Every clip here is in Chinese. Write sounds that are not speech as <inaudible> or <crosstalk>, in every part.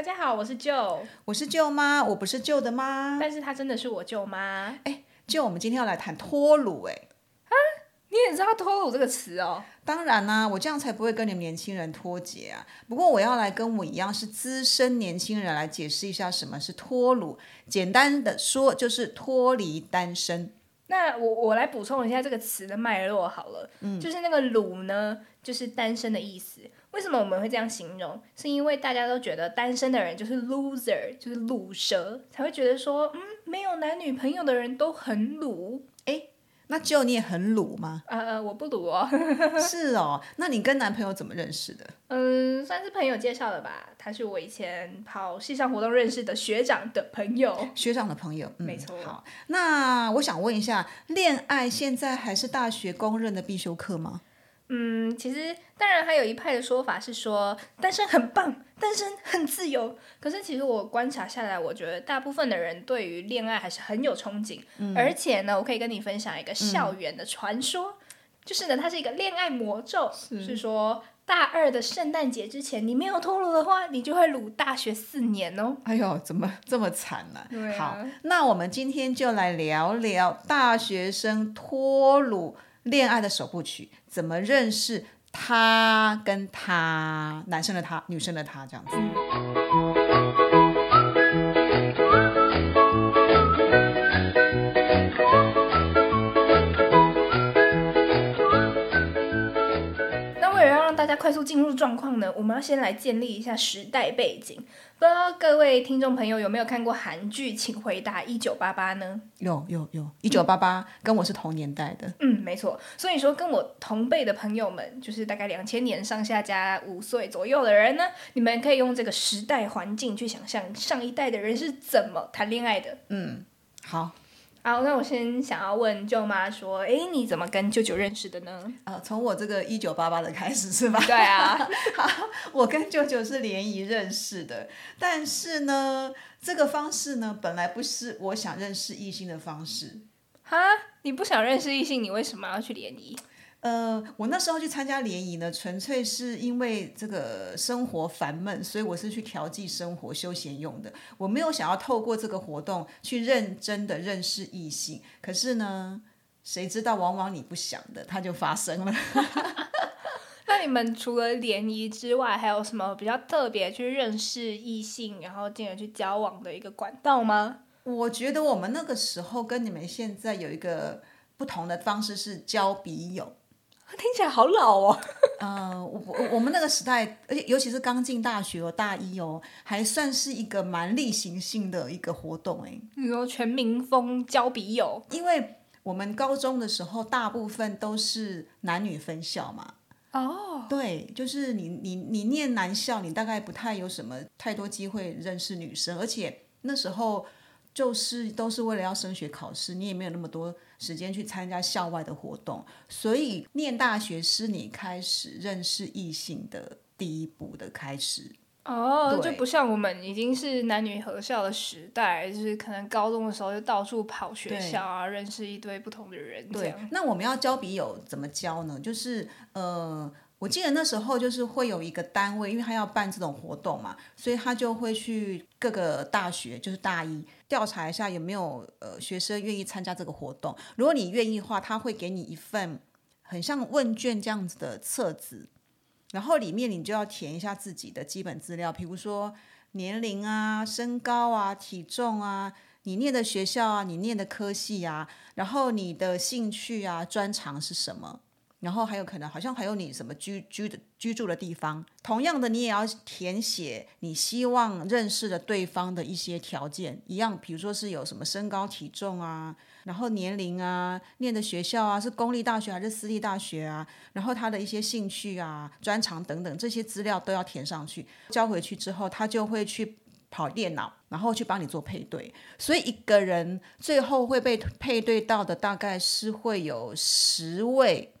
大家好，我是舅，我是舅妈，我不是舅的妈。但是她真的是我舅妈。哎，舅，我们今天要来谈脱乳，哎，啊，你也知道脱乳这个词哦？当然啦，我这样才不会跟你们年轻人脱节啊。不过我要来跟我一样是资深年轻人来解释一下什么是脱乳。简单的说，就是脱离单身。那我我来补充一下这个词的脉络好了，嗯，就是那个“乳”呢，就是单身的意思。为什么我们会这样形容？是因为大家都觉得单身的人就是 loser，就是卤蛇，才会觉得说，嗯，没有男女朋友的人都很卤。哎，那只有你也很卤吗？呃呃，我不卤哦。<laughs> 是哦，那你跟男朋友怎么认识的？嗯，算是朋友介绍的吧。他是我以前跑系上活动认识的学长的朋友。学长的朋友，没错。好，那我想问一下，恋爱现在还是大学公认的必修课吗？嗯，其实当然还有一派的说法是说单身很棒，单身很自由。可是其实我观察下来，我觉得大部分的人对于恋爱还是很有憧憬。而且呢，我可以跟你分享一个校园的传说，就是呢，它是一个恋爱魔咒，是说大二的圣诞节之前你没有脱乳的话，你就会乳大学四年哦。哎呦，怎么这么惨呢？好，那我们今天就来聊聊大学生脱乳。恋爱的首部曲，怎么认识他跟他男生的他，女生的他这样子。快速进入状况呢，我们要先来建立一下时代背景。不知道各位听众朋友有没有看过韩剧《请回答一九八八》呢？有有有，一九八八跟我是同年代的。嗯，没错。所以说，跟我同辈的朋友们，就是大概两千年上下加五岁左右的人呢，你们可以用这个时代环境去想象上一代的人是怎么谈恋爱的。嗯，好。好，那我先想要问舅妈说，哎，你怎么跟舅舅认识的呢？啊，从我这个一九八八的开始是吧？<laughs> 对啊，<laughs> 好，我跟舅舅是联谊认识的，但是呢，这个方式呢，本来不是我想认识异性的方式。哈，你不想认识异性，你为什么要去联谊？呃，我那时候去参加联谊呢，纯粹是因为这个生活烦闷，所以我是去调剂生活、休闲用的。我没有想要透过这个活动去认真的认识异性。可是呢，谁知道往往你不想的，它就发生了。<laughs> 那你们除了联谊之外，还有什么比较特别去认识异性，然后进而去交往的一个管道吗？我觉得我们那个时候跟你们现在有一个不同的方式是交笔友。听起来好老哦。<laughs> 呃，我我我们那个时代，而且尤其是刚进大学哦，大一哦，还算是一个蛮例行性的一个活动哎。你说全民风交笔友，因为我们高中的时候大部分都是男女分校嘛。哦。对，就是你你你念男校，你大概不太有什么太多机会认识女生，而且那时候。就是都是为了要升学考试，你也没有那么多时间去参加校外的活动，所以念大学是你开始认识异性的第一步的开始。哦，就不像我们已经是男女合校的时代，就是可能高中的时候就到处跑学校啊，认识一堆不同的人。对，那我们要交笔友怎么交呢？就是呃。我记得那时候就是会有一个单位，因为他要办这种活动嘛，所以他就会去各个大学，就是大一调查一下有没有呃学生愿意参加这个活动。如果你愿意的话，他会给你一份很像问卷这样子的册子，然后里面你就要填一下自己的基本资料，比如说年龄啊、身高啊、体重啊、你念的学校啊、你念的科系啊，然后你的兴趣啊、专长是什么。然后还有可能，好像还有你什么居居的居住的地方。同样的，你也要填写你希望认识的对方的一些条件，一样，比如说是有什么身高体重啊，然后年龄啊，念的学校啊，是公立大学还是私立大学啊，然后他的一些兴趣啊、专长等等，这些资料都要填上去。交回去之后，他就会去跑电脑，然后去帮你做配对。所以一个人最后会被配对到的，大概是会有十位。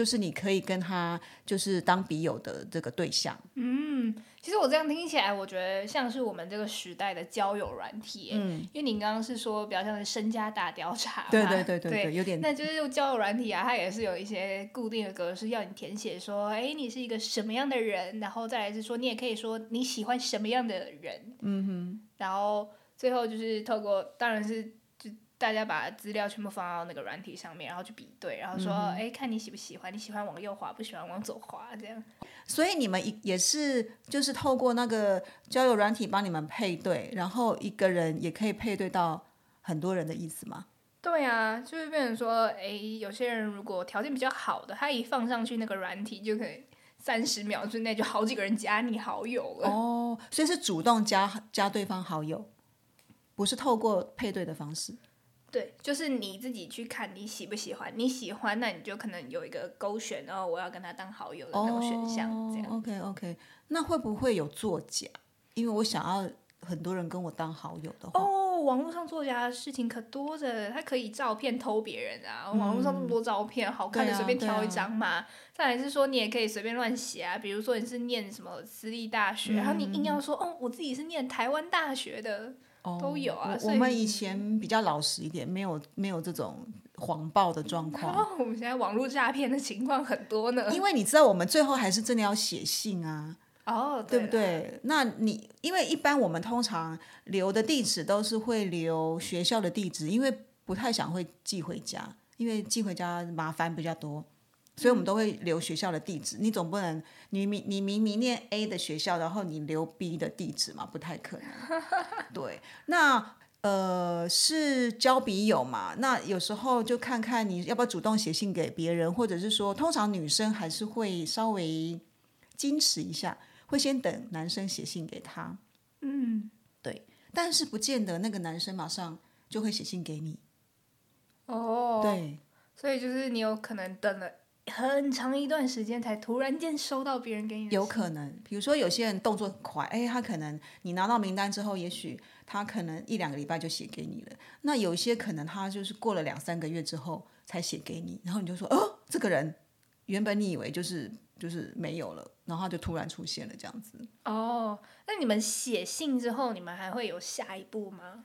就是你可以跟他就是当笔友的这个对象。嗯，其实我这样听起来，我觉得像是我们这个时代的交友软体，嗯，因为你刚刚是说比较像是身家大调查，对对对对对，有点，那就是交友软体啊，它也是有一些固定的格式要你填写，说，哎，你是一个什么样的人，然后再来是说，你也可以说你喜欢什么样的人，嗯哼，然后最后就是透过，当然是。大家把资料全部放到那个软体上面，然后去比对，然后说，哎，看你喜不喜欢，你喜欢往右滑，不喜欢往左滑，这样。所以你们也是就是透过那个交友软体帮你们配对，然后一个人也可以配对到很多人的意思吗？对啊，就是变成说，哎，有些人如果条件比较好的，他一放上去那个软体，就可以三十秒之内就好几个人加你好友了。哦，所以是主动加加对方好友，不是透过配对的方式。对，就是你自己去看你喜不喜欢，你喜欢那你就可能有一个勾选，然后我要跟他当好友的那种选项，这样。OK OK，那会不会有作假？因为我想要很多人跟我当好友的话。哦，网络上作假的事情可多着，他可以照片偷别人啊，网络上那么多照片，好看的随便挑一张嘛。再来是说你也可以随便乱写啊，比如说你是念什么私立大学，然后你硬要说哦，我自己是念台湾大学的。都有啊，我们以前比较老实一点，没有没有这种谎报的状况。<laughs> 哦我们现在网络诈骗的情况很多呢。因为你知道，我们最后还是真的要写信啊，哦，对不对？那你因为一般我们通常留的地址都是会留学校的地址，因为不太想会寄回家，因为寄回家麻烦比较多。所以我们都会留学校的地址，你总不能你明你明明念 A 的学校，然后你留 B 的地址嘛？不太可能。<laughs> 对，那呃是交笔友嘛？那有时候就看看你要不要主动写信给别人，或者是说，通常女生还是会稍微矜持一下，会先等男生写信给她。嗯，对，但是不见得那个男生马上就会写信给你。哦，对，所以就是你有可能等了。很长一段时间才突然间收到别人给你，有可能，比如说有些人动作很快，哎，他可能你拿到名单之后，也许他可能一两个礼拜就写给你了。那有一些可能他就是过了两三个月之后才写给你，然后你就说，哦，这个人原本你以为就是就是没有了，然后他就突然出现了这样子。哦，那你们写信之后，你们还会有下一步吗？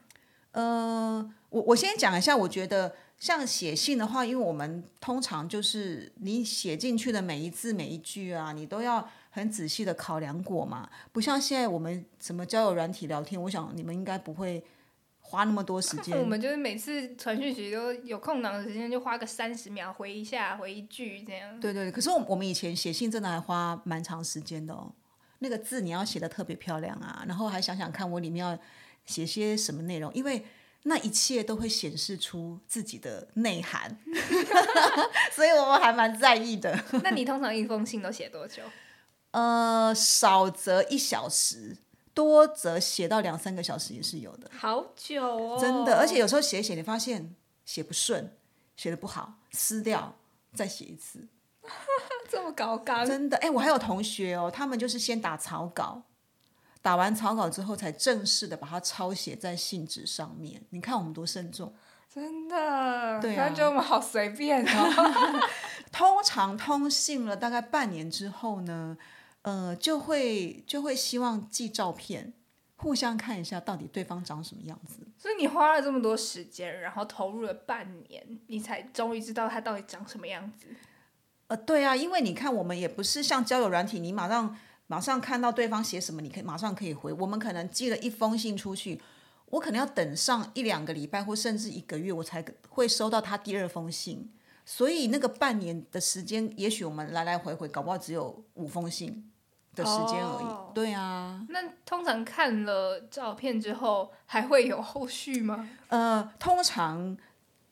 呃，我我先讲一下，我觉得。像写信的话，因为我们通常就是你写进去的每一字每一句啊，你都要很仔细的考量过嘛。不像现在我们什么交友软体聊天，我想你们应该不会花那么多时间。<laughs> 我们就是每次传讯息都有空档的时间，就花个三十秒回一下，回一句这样。对对，可是我我们以前写信真的还花蛮长时间的哦。那个字你要写的特别漂亮啊，然后还想想看我里面要写些什么内容，因为。那一切都会显示出自己的内涵，<laughs> 所以我们还蛮在意的。<laughs> 那你通常一封信都写多久？呃，少则一小时，多则写到两三个小时也是有的。好久哦，真的，而且有时候写写，你发现写不顺，写的不好，撕掉再写一次。<laughs> 这么高纲？真的，哎，我还有同学哦，他们就是先打草稿。打完草稿之后，才正式的把它抄写在信纸上面。你看我们多慎重，真的。对啊，觉得我们好随便哦。<laughs> <laughs> 通常通信了大概半年之后呢，呃，就会就会希望寄照片，互相看一下到底对方长什么样子。所以你花了这么多时间，然后投入了半年，你才终于知道他到底长什么样子。呃，对啊，因为你看，我们也不是像交友软体，你马上。马上看到对方写什么，你可以马上可以回。我们可能寄了一封信出去，我可能要等上一两个礼拜或甚至一个月，我才会收到他第二封信。所以那个半年的时间，也许我们来来回回，搞不好只有五封信的时间而已。对啊。那通常看了照片之后，还会有后续吗？呃，通常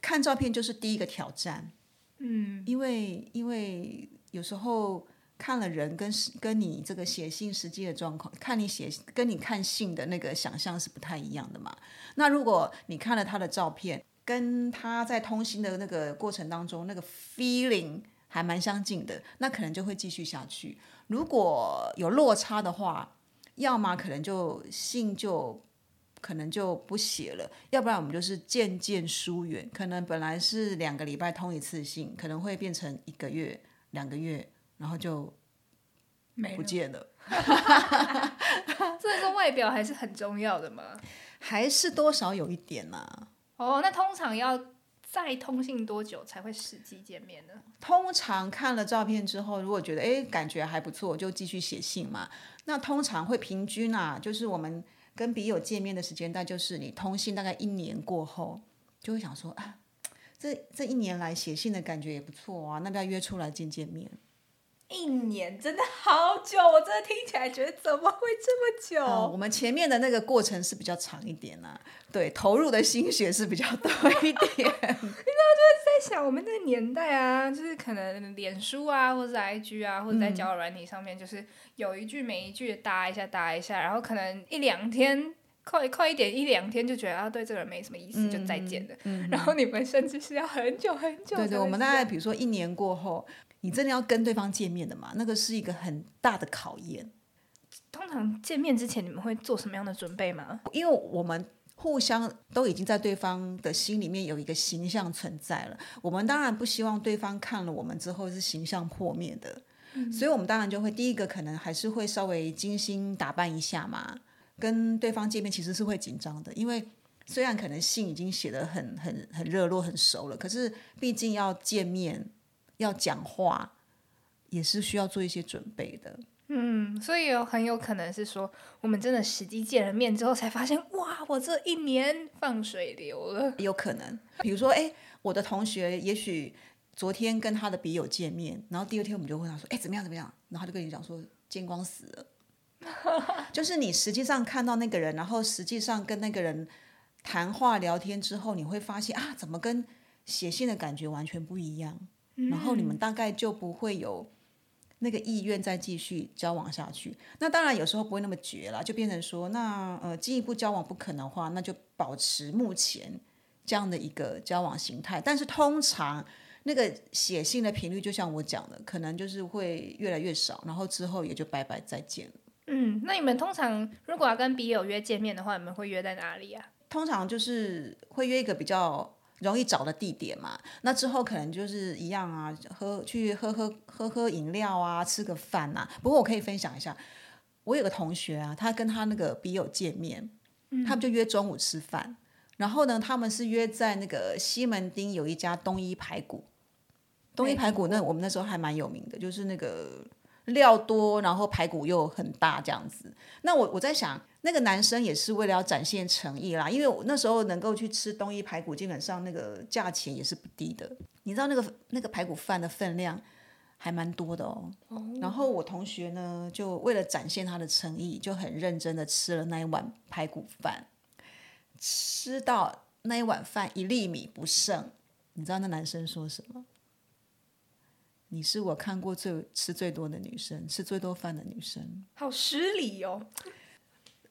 看照片就是第一个挑战。嗯，因为因为有时候。看了人跟跟你这个写信实际的状况，看你写跟你看信的那个想象是不太一样的嘛。那如果你看了他的照片，跟他在通信的那个过程当中那个 feeling 还蛮相近的，那可能就会继续下去。如果有落差的话，要么可能就信就可能就不写了，要不然我们就是渐渐疏远。可能本来是两个礼拜通一次信，可能会变成一个月、两个月。然后就不见了，<laughs> 所以说外表还是很重要的嘛。还是多少有一点呐、哦，那通常要再通信多久才会实际见面呢？通常看了照片之后，如果觉得诶感觉还不错，就继续写信嘛。那通常会平均啊，就是我们跟笔友见面的时间，大概就是你通信大概一年过后，就会想说啊，这这一年来写信的感觉也不错啊，那不要约出来见见面？一年真的好久，我真的听起来觉得怎么会这么久？哦，我们前面的那个过程是比较长一点啊，对，投入的心血是比较多一点。你知道，就是在想我们那个年代啊，就是可能脸书啊，或者是 IG 啊，或者在交友软体上面，就是有一句没一句的搭一下搭一下，然后可能一两天。快快一点，一两天就觉得啊，对这个人没什么意思，就再见了。然后你们甚至是要很久很久。对对，我们大概比如说一年过后，你真的要跟对方见面的嘛，那个是一个很大的考验。通常见面之前，你们会做什么样的准备吗？因为我们互相都已经在对方的心里面有一个形象存在了，我们当然不希望对方看了我们之后是形象破灭的，所以我们当然就会第一个可能还是会稍微精心打扮一下嘛。跟对方见面其实是会紧张的，因为虽然可能信已经写的很很很热络、很熟了，可是毕竟要见面、要讲话，也是需要做一些准备的。嗯，所以有很有可能是说，我们真的实际见了面之后，才发现，哇，我这一年放水流了。有可能，比如说，哎，我的同学也许昨天跟他的笔友见面，然后第二天我们就问他说，哎，怎么样怎么样？然后他就跟你讲说，见光死了。<laughs> 就是你实际上看到那个人，然后实际上跟那个人谈话聊天之后，你会发现啊，怎么跟写信的感觉完全不一样？然后你们大概就不会有那个意愿再继续交往下去。那当然有时候不会那么绝了，就变成说，那呃进一步交往不可能的话，那就保持目前这样的一个交往形态。但是通常那个写信的频率，就像我讲的，可能就是会越来越少，然后之后也就拜拜再见了。嗯，那你们通常如果要跟笔友约见面的话，你们会约在哪里啊？通常就是会约一个比较容易找的地点嘛。那之后可能就是一样啊，喝去喝喝喝喝饮料啊，吃个饭呐。不过我可以分享一下，我有个同学啊，他跟他那个笔友见面，他们就约中午吃饭。然后呢，他们是约在那个西门町有一家东一排骨。东一排骨那我们那时候还蛮有名的，就是那个。料多，然后排骨又很大，这样子。那我我在想，那个男生也是为了要展现诚意啦，因为我那时候能够去吃东一排骨，基本上那个价钱也是不低的。你知道那个那个排骨饭的分量还蛮多的哦。然后我同学呢，就为了展现他的诚意，就很认真的吃了那一碗排骨饭，吃到那一碗饭一粒米不剩。你知道那男生说什么？你是我看过最吃最多的女生，吃最多饭的女生，好失礼哦！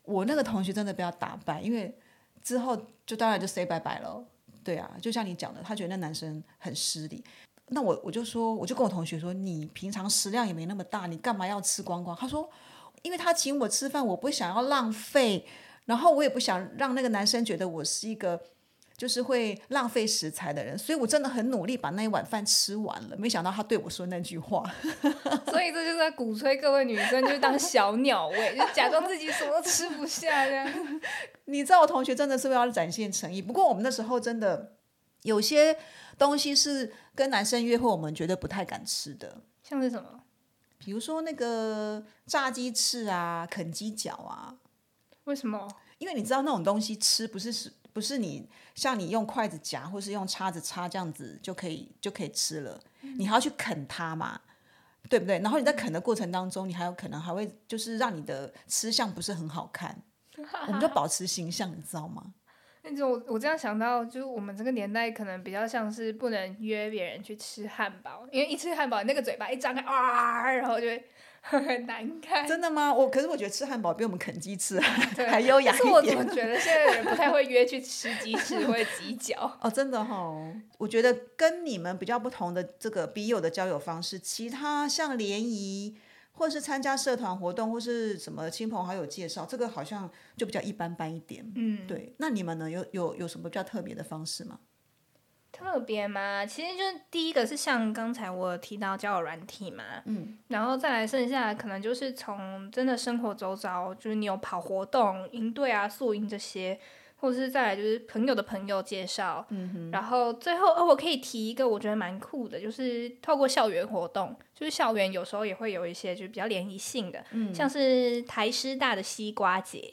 我那个同学真的被他打败，因为之后就当然就 say 拜拜了。对啊，就像你讲的，他觉得那男生很失礼。那我我就说，我就跟我同学说，你平常食量也没那么大，你干嘛要吃光光？他说，因为他请我吃饭，我不想要浪费，然后我也不想让那个男生觉得我是一个。就是会浪费食材的人，所以我真的很努力把那一碗饭吃完了。没想到他对我说那句话，<laughs> 所以这就是在鼓吹各位女生就当小鸟胃，就假装自己什么都吃不下这样。<laughs> 你知道我同学真的是为了展现诚意，不过我们那时候真的有些东西是跟男生约会，我们绝对不太敢吃的。像是什么？比如说那个炸鸡翅啊，啃鸡脚啊。为什么？因为你知道那种东西吃不是是。不是你像你用筷子夹，或是用叉子叉这样子就可以就可以吃了，你还要去啃它嘛，对不对？然后你在啃的过程当中，你还有可能还会就是让你的吃相不是很好看，<laughs> 我们就保持形象，你知道吗？那种我这样想到，就是我们这个年代可能比较像是不能约别人去吃汉堡，因为一吃汉堡那个嘴巴一张开啊，然后就会。很难看，真的吗？我可是我觉得吃汉堡比我们啃鸡翅还优雅一点。我怎么觉得现在的人不太会约去吃鸡翅或者鸡脚？<laughs> 哦，真的哈。我觉得跟你们比较不同的这个笔友的交友方式，其他像联谊或者是参加社团活动或是什么亲朋好友介绍，这个好像就比较一般般一点。嗯，对。那你们呢？有有有什么比较特别的方式吗？特特别吗？其实就第一个是像刚才我提到交友软体嘛，嗯，然后再来剩下可能就是从真的生活周遭，就是你有跑活动、营队啊、宿营这些，或者是再来就是朋友的朋友介绍，嗯哼，然后最后哦，我可以提一个我觉得蛮酷的，就是透过校园活动，就是校园有时候也会有一些就是比较联谊性的，嗯，像是台师大的西瓜节。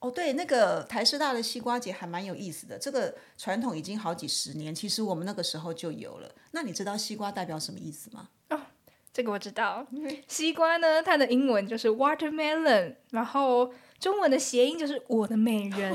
哦，对，那个台师大的西瓜节还蛮有意思的。这个传统已经好几十年，其实我们那个时候就有了。那你知道西瓜代表什么意思吗？哦，这个我知道。西瓜呢，它的英文就是 watermelon，然后中文的谐音就是我的美人。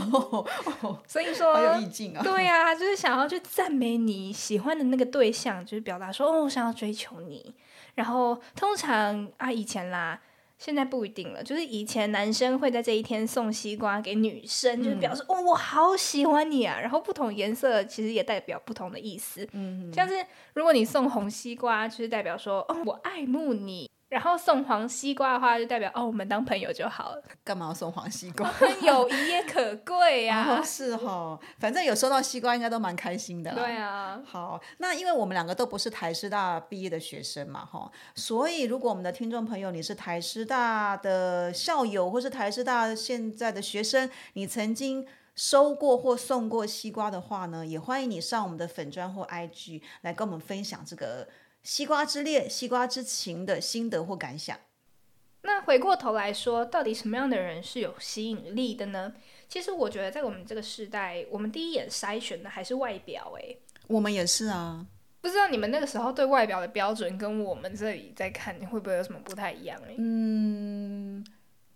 所以说，好有意境啊。对呀，就是想要去赞美你喜欢的那个对象，就是表达说哦，我想要追求你。然后通常啊，以前啦。现在不一定了，就是以前男生会在这一天送西瓜给女生，就是表示哦，我好喜欢你啊。然后不同颜色其实也代表不同的意思，嗯，像是如果你送红西瓜，就是代表说哦，我爱慕你。然后送黄西瓜的话，就代表哦，我们当朋友就好了。干嘛要送黄西瓜？<laughs> 友谊也可贵呀。是哈，反正有收到西瓜，应该都蛮开心的。对啊。好，那因为我们两个都不是台师大毕业的学生嘛，哈，所以如果我们的听众朋友你是台师大的校友，或是台师大现在的学生，你曾经收过或送过西瓜的话呢，也欢迎你上我们的粉砖或 IG 来跟我们分享这个。西瓜之恋、西瓜之情的心得或感想。那回过头来说，到底什么样的人是有吸引力的呢？其实我觉得，在我们这个时代，我们第一眼筛选的还是外表。诶，我们也是啊。不知道你们那个时候对外表的标准，跟我们这里在看，你会不会有什么不太一样？哎，嗯，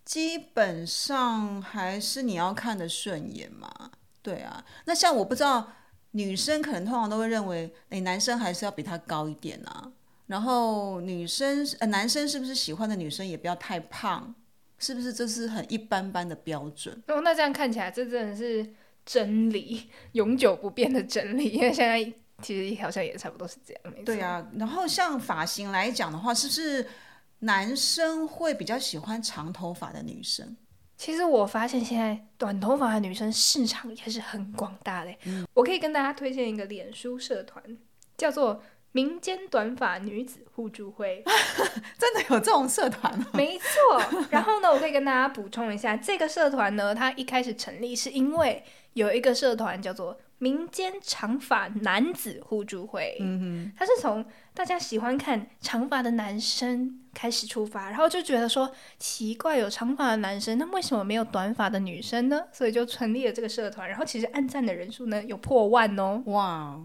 基本上还是你要看的顺眼嘛。对啊，那像我不知道。女生可能通常都会认为，哎，男生还是要比他高一点啊。然后女生呃，男生是不是喜欢的女生也不要太胖？是不是这是很一般般的标准？哦，那这样看起来，这真的是真理，永久不变的真理。因为现在其实好像也差不多是这样，对啊，然后像发型来讲的话，是不是男生会比较喜欢长头发的女生？其实我发现现在短头发的女生市场也是很广大的。我可以跟大家推荐一个脸书社团，叫做“民间短发女子互助会 <laughs> ”。真的有这种社团吗？没错。然后呢，我可以跟大家补充一下，这个社团呢，它一开始成立是因为有一个社团叫做。民间长发男子互助会，嗯哼，他是从大家喜欢看长发的男生开始出发，然后就觉得说奇怪，有长发的男生，那为什么没有短发的女生呢？所以就成立了这个社团，然后其实按赞的人数呢有破万哦。哇，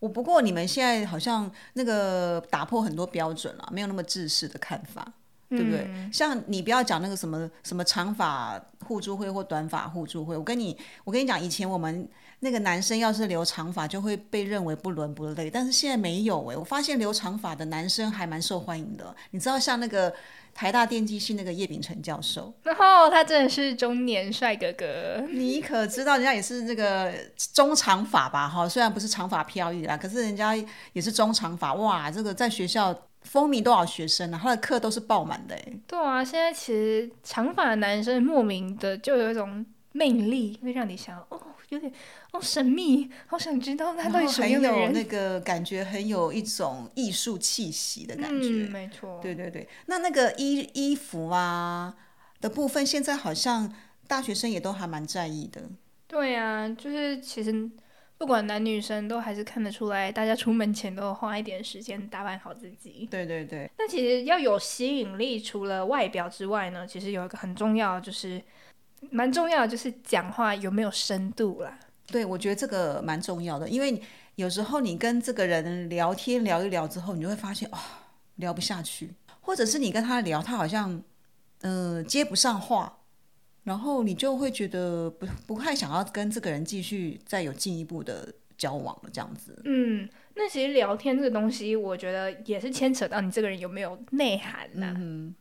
我不过你们现在好像那个打破很多标准了，没有那么自私的看法，对不对？像你不要讲那个什么什么长发互助会或短发互助会，我跟你我跟你讲，以前我们。那个男生要是留长发，就会被认为不伦不类。但是现在没有哎，我发现留长发的男生还蛮受欢迎的。你知道，像那个台大电机系那个叶秉成教授，<laughs> 然后他真的是中年帅哥哥。你可知道，人家也是那个中长发吧？哈，虽然不是长发飘逸啦，可是人家也是中长发。哇，这个在学校风靡多少学生啊？他的课都是爆满的哎。对啊，现在其实长发的男生莫名的就有一种魅力，会让你想哦。有点哦神秘，好想知道他到底什么样的人。那个感觉很有一种艺术气息的感觉，没错。对对对，那那个衣衣服啊的部分，现在好像大学生也都还蛮在意的。对啊，就是其实不管男女生都还是看得出来，大家出门前都花一点时间打扮好自己。对对对。那其实要有吸引力，除了外表之外呢，其实有一个很重要就是。蛮重要的，就是讲话有没有深度啦。对，我觉得这个蛮重要的，因为有时候你跟这个人聊天聊一聊之后，你就会发现，哦，聊不下去，或者是你跟他聊，他好像，呃，接不上话，然后你就会觉得不不太想要跟这个人继续再有进一步的交往了，这样子。嗯，那其实聊天这个东西，我觉得也是牵扯到你这个人有没有内涵呐。嗯。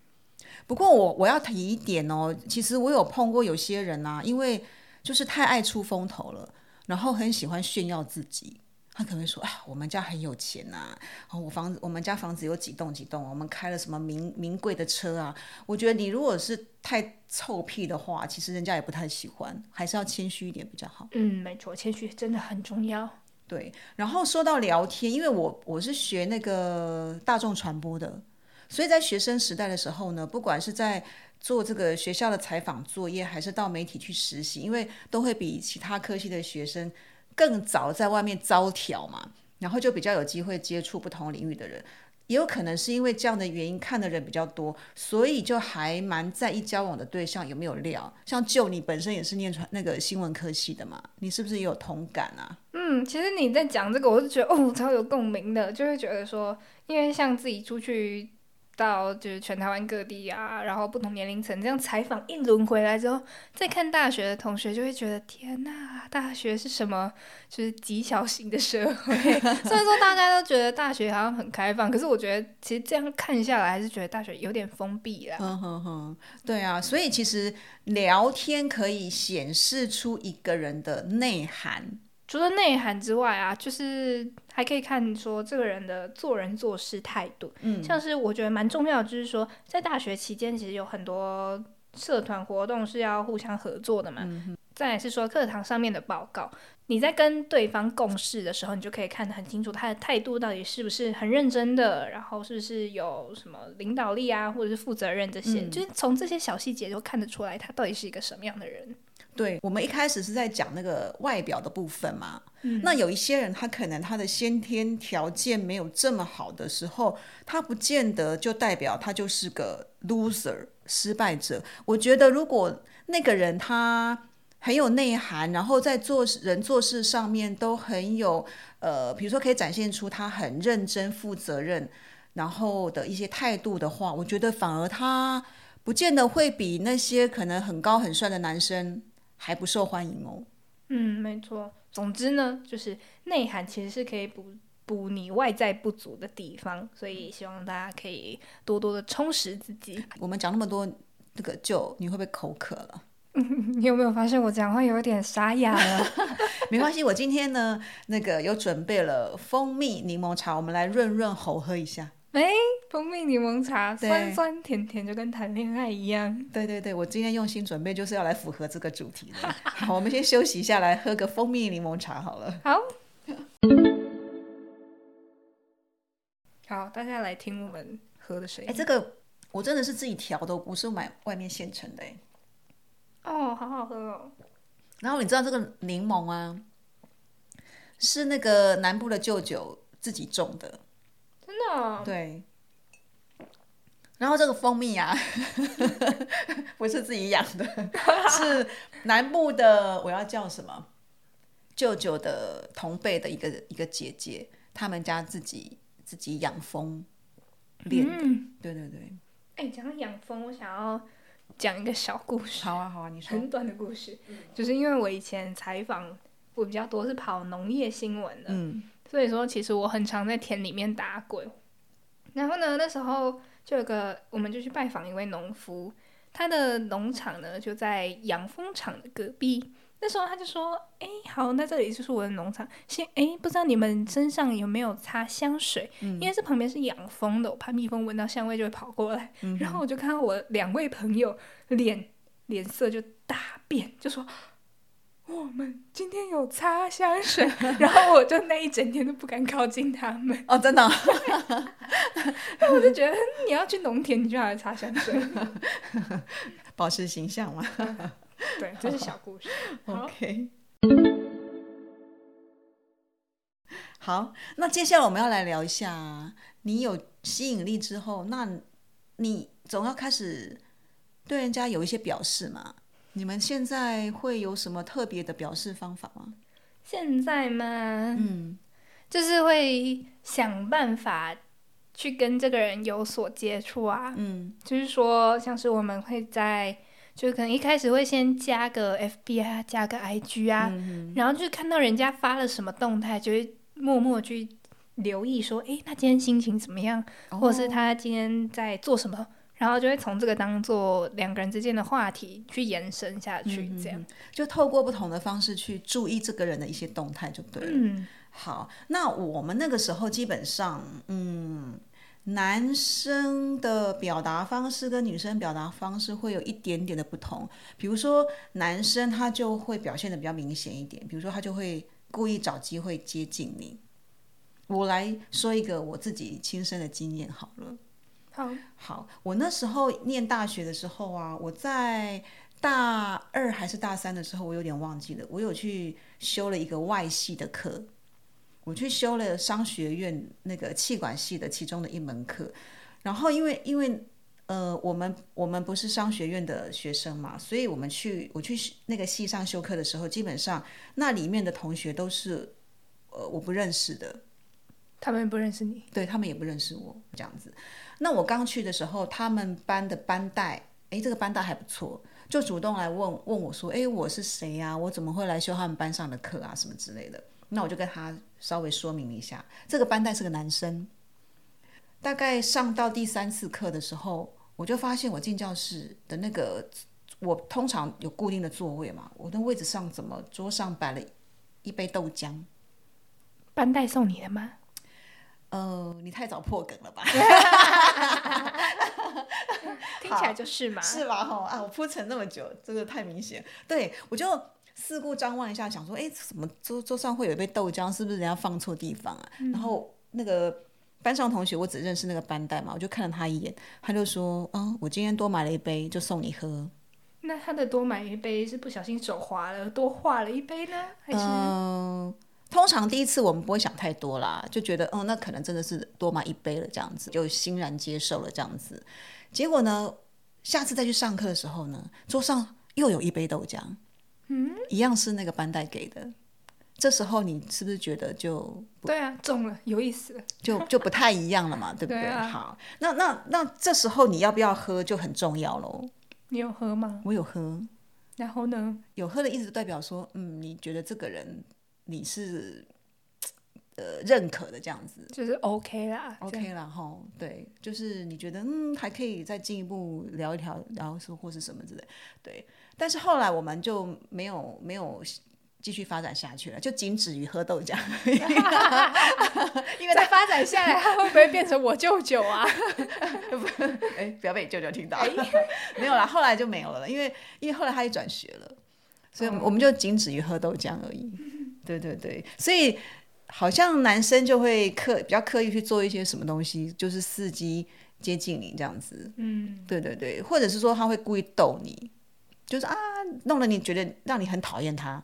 不过我我要提一点哦，其实我有碰过有些人啊，因为就是太爱出风头了，然后很喜欢炫耀自己。他可能会说：“啊，我们家很有钱呐，哦，我房子我们家房子有几栋几栋，我们开了什么名名贵的车啊。”我觉得你如果是太臭屁的话，其实人家也不太喜欢，还是要谦虚一点比较好。嗯，没错，谦虚真的很重要。对，然后说到聊天，因为我我是学那个大众传播的，所以在学生时代的时候呢，不管是在做这个学校的采访作业，还是到媒体去实习，因为都会比其他科系的学生更早在外面招条嘛，然后就比较有机会接触不同领域的人。也有可能是因为这样的原因，看的人比较多，所以就还蛮在意交往的对象有没有料。像就你本身也是念传那个新闻科系的嘛，你是不是也有同感啊？嗯，其实你在讲这个，我就觉得哦，超有共鸣的，就会觉得说，因为像自己出去。到就是全台湾各地啊，然后不同年龄层这样采访一轮回来之后，再看大学的同学，就会觉得天呐，大学是什么？就是极小型的社会。<laughs> 虽然说大家都觉得大学好像很开放，可是我觉得其实这样看下来，还是觉得大学有点封闭了。嗯哼哼，对啊，所以其实聊天可以显示出一个人的内涵。除了内涵之外啊，就是还可以看说这个人的做人做事态度。嗯，像是我觉得蛮重要的，就是说在大学期间，其实有很多社团活动是要互相合作的嘛。嗯再是说课堂上面的报告，你在跟对方共事的时候，你就可以看得很清楚他的态度到底是不是很认真的，然后是不是有什么领导力啊，或者是负责任这些，就是从这些小细节就看得出来他到底是一个什么样的人。对我们一开始是在讲那个外表的部分嘛，那有一些人他可能他的先天条件没有这么好的时候，他不见得就代表他就是个 loser 失败者。我觉得如果那个人他很有内涵，然后在做人做事上面都很有呃，比如说可以展现出他很认真负责任，然后的一些态度的话，我觉得反而他不见得会比那些可能很高很帅的男生。还不受欢迎哦。嗯，没错。总之呢，就是内涵其实是可以补补你外在不足的地方，所以希望大家可以多多的充实自己。我们讲那么多，那个就你会不会口渴了？<laughs> 你有没有发现我讲话有点沙哑了？<laughs> 没关系，我今天呢，那个有准备了蜂蜜柠檬茶，我们来润润喉，喝一下。哎，蜂蜜柠檬茶，酸酸甜甜，就跟谈恋爱一样。对对对，我今天用心准备，就是要来符合这个主题的。好，我们先休息一下，来喝个蜂蜜柠檬茶好了。好，好，大家来听我们喝的声音。哎，这个我真的是自己调的，不是买外面现成的。哎，哦，好好喝哦。然后你知道这个柠檬啊，是那个南部的舅舅自己种的。对，然后这个蜂蜜啊，<laughs> 不是自己养的，<laughs> 是南部的，我要叫什么？舅舅的同辈的一个一个姐姐，他们家自己自己养蜂练的。对对对。哎，讲到养蜂，我想要讲一个小故事。好啊好啊，你说。很短的故事，就是因为我以前采访我比较多是跑农业新闻的，嗯，所以说其实我很常在田里面打滚。然后呢，那时候就有个，我们就去拜访一位农夫，他的农场呢就在养蜂场的隔壁。那时候他就说：“哎，好，那这里就是我的农场。先，哎，不知道你们身上有没有擦香水？因为这旁边是养蜂的，我怕蜜蜂闻到香味就会跑过来。然后我就看到我两位朋友脸脸色就大变，就说。”我们今天有擦香水，<laughs> 然后我就那一整天都不敢靠近他们。哦，真的。<laughs> 那我就觉得你要去农田，你就要来擦香水，<laughs> 保持形象嘛。对，这是小故事。OK。好，那接下来我们要来聊一下，你有吸引力之后，那你总要开始对人家有一些表示嘛。你们现在会有什么特别的表示方法吗？现在吗？嗯，就是会想办法去跟这个人有所接触啊。嗯，就是说，像是我们会在，就可能一开始会先加个 FB 啊，加个 IG 啊，然后就看到人家发了什么动态，就会默默去留意，说，哎，他今天心情怎么样，或者是他今天在做什么。然后就会从这个当做两个人之间的话题去延伸下去，这样就透过不同的方式去注意这个人的一些动态就对了。嗯，好，那我们那个时候基本上，嗯，男生的表达方式跟女生表达方式会有一点点的不同。比如说男生他就会表现的比较明显一点，比如说他就会故意找机会接近你。我来说一个我自己亲身的经验好了。好，好，我那时候念大学的时候啊，我在大二还是大三的时候，我有点忘记了，我有去修了一个外系的课，我去修了商学院那个气管系的其中的一门课，然后因为因为呃，我们我们不是商学院的学生嘛，所以我们去我去那个系上修课的时候，基本上那里面的同学都是呃我不认识的，他们不认识你，对他们也不认识我这样子。那我刚去的时候，他们班的班带，诶，这个班带还不错，就主动来问问我说，诶，我是谁呀？我怎么会来修他们班上的课啊？什么之类的。那我就跟他稍微说明一下，这个班带是个男生。大概上到第三次课的时候，我就发现我进教室的那个，我通常有固定的座位嘛，我的位置上怎么桌上摆了一杯豆浆？班带送你的吗？呃，你太早破梗了吧？<laughs> 听起来就是嘛，是吧？哈啊，我铺陈那么久，真的太明显。对我就四顾张望一下，想说，哎，怎么桌桌上会有一杯豆浆？是不是人家放错地方啊？然后那个班上同学，我只认识那个班带嘛，我就看了他一眼，他就说，啊，我今天多买了一杯，就送你喝。那他的多买一杯是不小心手滑了，多画了一杯呢，还是？嗯，通常第一次我们不会想太多啦，就觉得，哦，那可能真的是多买一杯了，这样子就欣然接受了这样子。结果呢，下次再去上课的时候呢，桌上又有一杯豆浆，嗯，一样是那个班带给的。这时候你是不是觉得就对啊，中了，有意思，就就不太一样了嘛，<laughs> 对不对？好，那那那这时候你要不要喝就很重要喽。你有喝吗？我有喝。然后呢？有喝的意思代表说，嗯，你觉得这个人你是呃认可的这样子，就是 OK 啦，OK 啦，哈，对，就是你觉得嗯还可以再进一步聊一聊，聊说或是什么之类，对。但是后来我们就没有没有继续发展下去了，就仅止于喝豆浆。<laughs> 因为再发展下来，他会不会变成我舅舅啊？<laughs> 哎，不要被你舅舅听到。<laughs> 没有啦，后来就没有了，因为因为后来他也转学了，所以我们就仅止于喝豆浆而已。对对对，所以好像男生就会刻比较刻意去做一些什么东西，就是伺机接近你这样子。嗯，对对对，或者是说他会故意逗你，就是啊，弄得你觉得让你很讨厌他。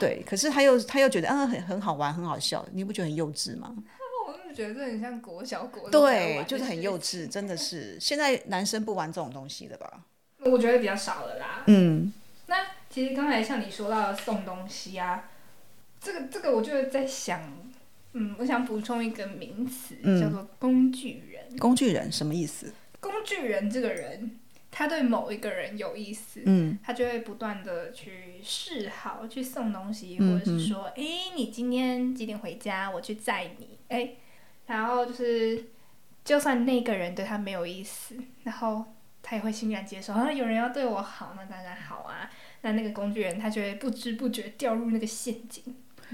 对，可是他又他又觉得啊很很好玩很好笑，你不觉得很幼稚吗？<laughs> 我就觉得这很像国小国对，就是很幼稚，真的是。现在男生不玩这种东西的吧？我觉得比较少了啦。嗯，那其实刚才像你说到送东西啊。这个这个，我就在想，嗯，我想补充一个名词，叫做工具人。工具人什么意思？工具人这个人，他对某一个人有意思，嗯，他就会不断的去示好，去送东西，或者是说，哎，你今天几点回家？我去载你，哎，然后就是，就算那个人对他没有意思，然后他也会欣然接受。啊，有人要对我好，那当然好啊。那那个工具人，他就会不知不觉掉入那个陷阱。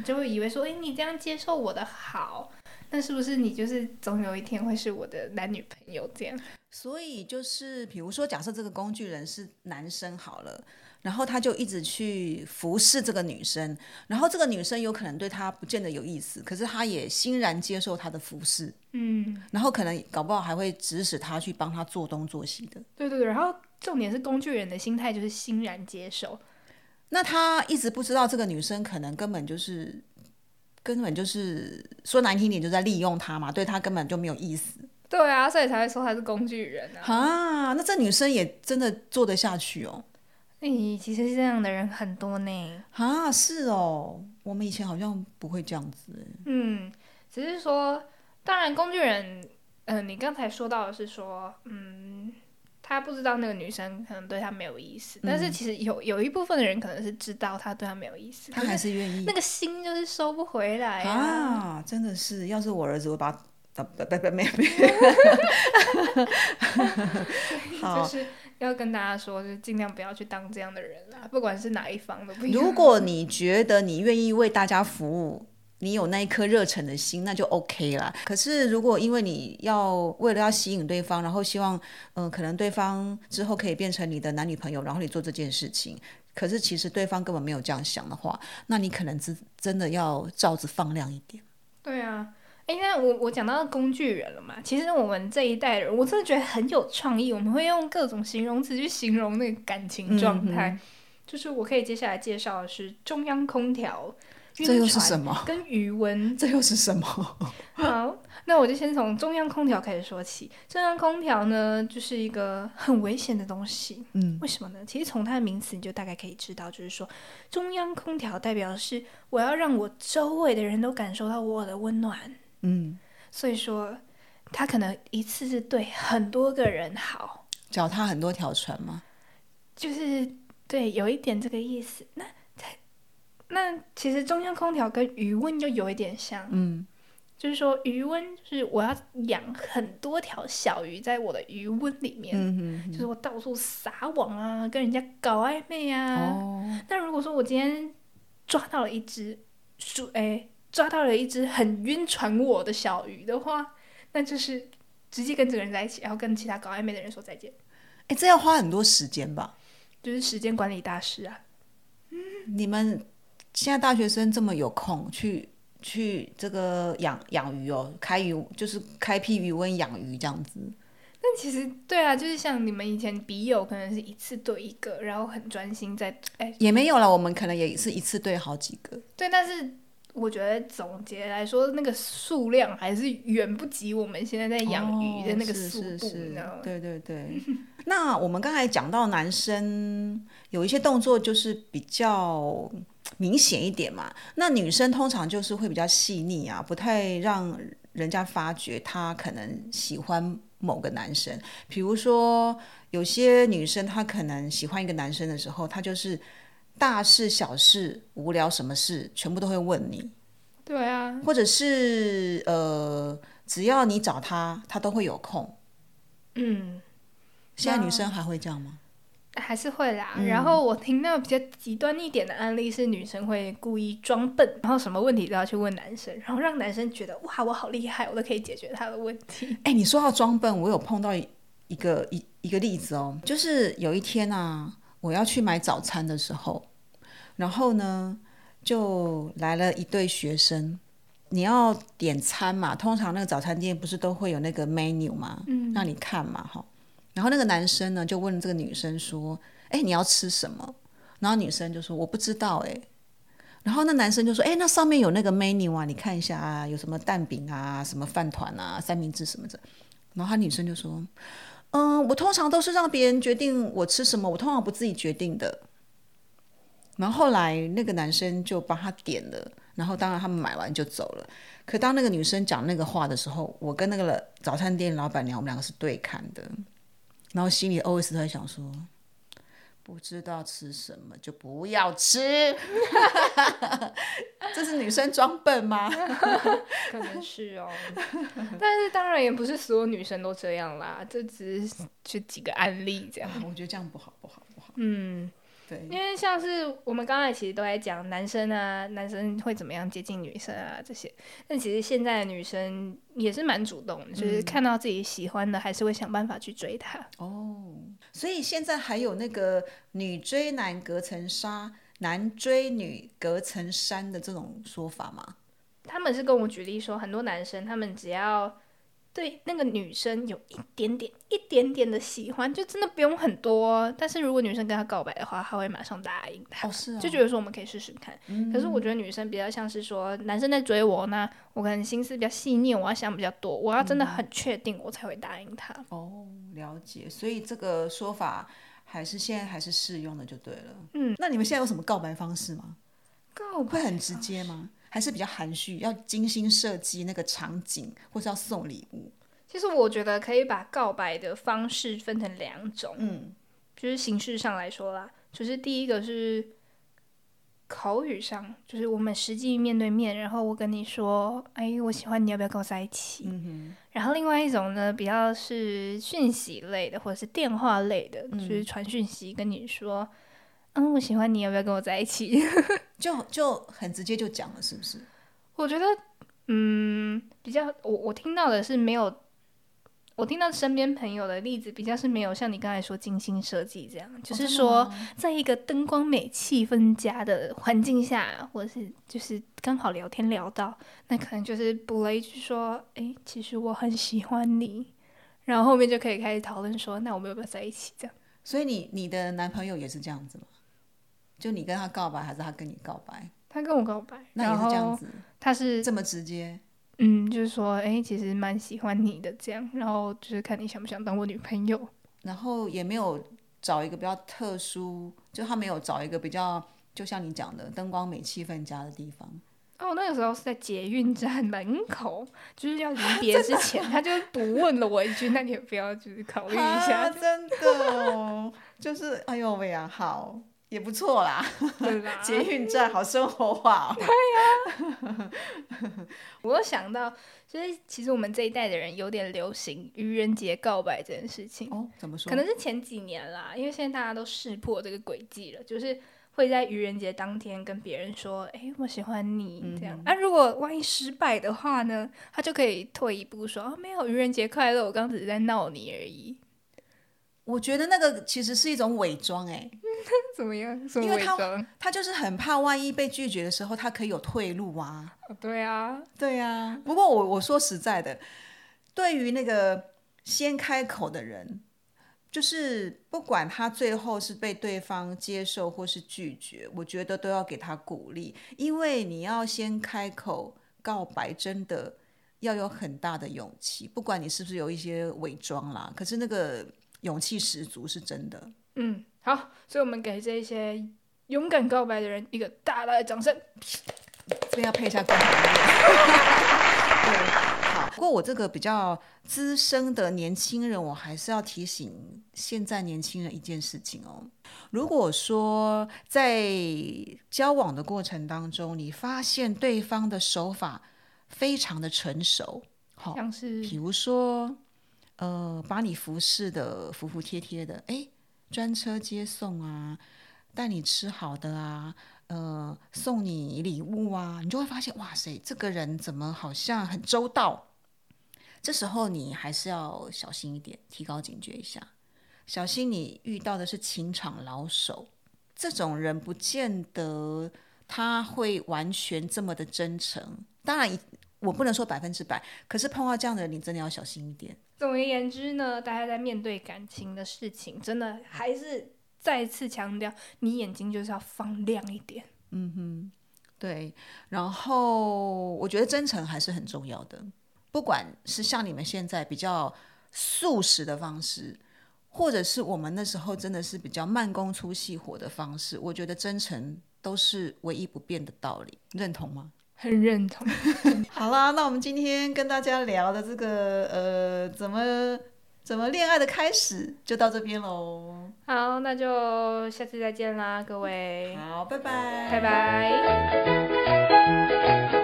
你就会以为说，哎，你这样接受我的好，那是不是你就是总有一天会是我的男女朋友这样？所以就是，比如说，假设这个工具人是男生好了，然后他就一直去服侍这个女生，然后这个女生有可能对他不见得有意思，可是他也欣然接受他的服侍，嗯，然后可能搞不好还会指使他去帮他做东做西的。对对对，然后重点是工具人的心态就是欣然接受。那他一直不知道这个女生可能根本就是根本就是说难听点就在利用他嘛，对他根本就没有意思。对啊，所以才会说他是工具人啊。啊，那这女生也真的做得下去哦。咦，其实这样的人很多呢。啊，是哦，我们以前好像不会这样子。嗯，只是说，当然工具人，嗯，你刚才说到的是说，嗯。他不知道那个女生可能对他没有意思，但是其实有有一部分的人可能是知道他对他没有意思，他还是愿意，那个心就是收不回来啊！真的是，要是我儿子，我把他不不不没有没有，<laughs> 就是要跟大家说，就尽量不要去当这样的人啦，不管是哪一方都不。如果你觉得你愿意为大家服务，你有那一颗热忱的心，那就 OK 啦。可是如果因为你要为了要吸引对方，然后希望嗯、呃可能对方之后可以变成你的男女朋友，然后你做这件事情，可是其实对方根本没有这样想的话，那你可能真真的要罩子放亮一点。对啊，哎，那我我讲到工具人了嘛，其实我们这一代人，我真的觉得很有创意，我们会用各种形容词去形容那个感情状态。就是我可以接下来介绍的是中央空调、这又是什么？跟余温。<laughs> 这又是什么？好，那我就先从中央空调开始说起。中央空调呢，就是一个很危险的东西。嗯，为什么呢？其实从它的名词你就大概可以知道，就是说中央空调代表的是我要让我周围的人都感受到我的温暖。嗯，所以说，它可能一次是对很多个人好，脚踏很多条船吗？就是对，有一点这个意思。那那其实中央空调跟余温就有一点像，嗯，就是说余温就是我要养很多条小鱼在我的余温里面，嗯哼就是我到处撒网啊，跟人家搞暧昧啊。哦，那如果说我今天抓到了一只鼠，哎，抓到了一只很晕船我的小鱼的话，那就是直接跟这个人在一起，然后跟其他搞暧昧的人说再见，哎，这要花很多时间吧？就是时间管理大师啊。嗯你们现在大学生这么有空去去这个养养鱼哦，开鱼就是开辟鱼温养鱼这样子。但其实对啊，就是像你们以前笔友可能是一次对一个，然后很专心在哎也没有了，我们可能也是一次对好几个。对，但是我觉得总结来说，那个数量还是远不及我们现在在养鱼的那个速度，是是你知道吗？对对对。那我们刚才讲到男生有一些动作就是比较明显一点嘛，那女生通常就是会比较细腻啊，不太让人家发觉她可能喜欢某个男生。比如说，有些女生她可能喜欢一个男生的时候，她就是大事小事、无聊什么事，全部都会问你。对啊，或者是呃，只要你找他，他都会有空。嗯。现在女生还会这样吗？还是会啦。嗯然后我听到比较极端一点的案例是，女生会故意装笨，然后什么问题都要去问男生，然后让男生觉得哇，我好厉害，我都可以解决他的问题。<laughs> 哎、你说到装笨，我有碰到一一个一一个例子哦，就是有一天啊，我要去买早餐的时候，然后呢，就来了一对学生。你要点餐嘛？通常那个早餐店不是都会有那个 menu 吗？嗯，让你看嘛，哈。然后那个男生呢，就问这个女生说：“哎，你要吃什么？”然后女生就说：“我不知道。”哎，然后那男生就说：“哎，那上面有那个 menu 啊，你看一下啊，有什么蛋饼啊，什么饭团啊，三明治什么的。”然后他女生就说：“嗯，我通常都是让别人决定我吃什么，我通常不自己决定的。”然后后来那个男生就帮他点了，然后当然他们买完就走了。可当那个女生讲那个话的时候，我跟那个早餐店老板娘，我们两个是对看的，然后心里 always 都在想说，不知道吃什么就不要吃。<laughs> 这是女生装笨吗？<laughs> 可能是哦，但是当然也不是所有女生都这样啦，这只是就几个案例这样。我觉得这样不好，不好，不好。嗯，对，因为像是我们刚才其实都在讲男生啊，男生会怎么样接近女生啊这些，但其实现在的女生也是蛮主动的，就是看到自己喜欢的，还是会想办法去追他。哦，所以现在还有那个女追男隔层纱，男追女隔层山的这种说法吗？他们是跟我举例说，很多男生他们只要对那个女生有一点点、一点点的喜欢，就真的不用很多。但是如果女生跟他告白的话，他会马上答应他，哦，是哦，就觉得说我们可以试试看。可是我觉得女生比较像是说，男生在追我，那我可能心思比较细腻，我要想比较多，我要真的很确定，我才会答应他。哦，了解。所以这个说法还是现在还是适用的，就对了。嗯，那你们现在有什么告白方式吗？告会很直接吗？还是比较含蓄，要精心设计那个场景，或是要送礼物？其实我觉得可以把告白的方式分成两种，嗯，就是形式上来说啦，就是第一个是口语上，就是我们实际面对面，然后我跟你说，哎，我喜欢你，要不要跟我在一起？嗯然后另外一种呢，比较是讯息类的，或者是电话类的，就是传讯息跟你说，嗯，我喜欢你，要不要跟我在一起？<laughs> 哼，就就很直接就讲了，是不是？我觉得，嗯，比较我我听到的是没有，我听到身边朋友的例子比较是没有像你刚才说精心设计这样，就是说，在一个灯光美、气氛佳的环境下，或者是就是刚好聊天聊到，那可能就是补了一句说，哎，其实我很喜欢你，然后后面就可以开始讨论说，那我们要不要在一起这样？所以你你的男朋友也是这样子吗？就你跟他告白，还是他跟你告白？他跟我告白，那也是这样子。他是这么直接，嗯，就是说，哎，其实蛮喜欢你的这样，然后就是看你想不想当我女朋友。然后也没有找一个比较特殊，就他没有找一个比较，就像你讲的灯光美、气氛佳的地方。哦，那个时候是在捷运站门口，就是要离别之前，<laughs> 他就不问了我一句：“那你不要就是考虑一下？”真的，哦就是哎呦喂呀，好。也不错啦，<laughs> 捷运站好生活化哦。对呀，<laughs> 我又想到，就是其实我们这一代的人有点流行愚人节告白这件事情。哦，怎么说？可能是前几年啦，因为现在大家都识破这个轨迹了，就是会在愚人节当天跟别人说：“哎，我喜欢你。”这样。那如果万一失败的话呢？他就可以退一步说：“啊，没有，愚人节快乐，我刚只是在闹你而已。”我觉得那个其实是一种伪装，哎，<laughs> 怎么样？因为他他就是很怕万一被拒绝的时候，他可以有退路啊。对啊，对啊。不过我我说实在的，对于那个先开口的人，就是不管他最后是被对方接受或是拒绝，我觉得都要给他鼓励，因为你要先开口告白，真的要有很大的勇气。不管你是不是有一些伪装啦，可是那个。勇气十足是真的。嗯，好，所以我们给这些勇敢告白的人一个大大的掌声。这边要配一下光 <laughs> 对，好。不过我这个比较资深的年轻人，我还是要提醒现在年轻人一件事情哦。如果说在交往的过程当中，你发现对方的手法非常的成熟，好，像是比如说。呃，把你服侍的服服帖帖的，哎，专车接送啊，带你吃好的啊，呃，送你礼物啊，你就会发现，哇塞，这个人怎么好像很周到？这时候你还是要小心一点，提高警觉一下，小心你遇到的是情场老手，这种人不见得他会完全这么的真诚。当然，我不能说百分之百，可是碰到这样的人，你真的要小心一点。总而言之呢，大家在面对感情的事情，真的还是再次强调，你眼睛就是要放亮一点。嗯哼，对。然后我觉得真诚还是很重要的，不管是像你们现在比较速食的方式，或者是我们那时候真的是比较慢工出细活的方式，我觉得真诚都是唯一不变的道理。认同吗？很认同。<laughs> 好啦，那我们今天跟大家聊的这个呃，怎么怎么恋爱的开始，就到这边喽。好，那就下次再见啦，各位。好，拜拜，拜拜。